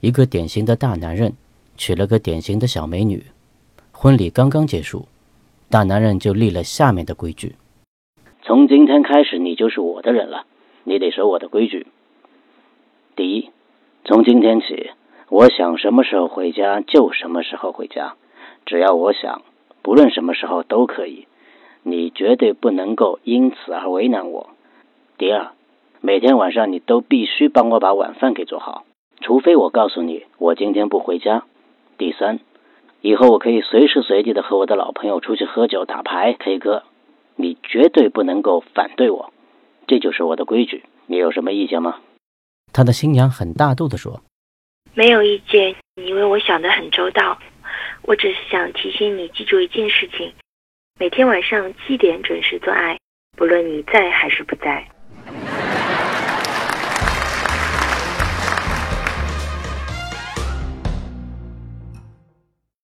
一个典型的大男人娶了个典型的小美女，婚礼刚刚结束，大男人就立了下面的规矩：从今天开始，你就是我的人了，你得守我的规矩。第一，从今天起，我想什么时候回家就什么时候回家，只要我想，不论什么时候都可以。你绝对不能够因此而为难我。第二，每天晚上你都必须帮我把晚饭给做好，除非我告诉你我今天不回家。第三，以后我可以随时随地的和我的老朋友出去喝酒、打牌、K 歌，你绝对不能够反对我，这就是我的规矩。你有什么意见吗？他的新娘很大度的说：“没有意见，因为我想的很周到。我只是想提醒你记住一件事情。”每天晚上七点准时做爱，不论你在还是不在。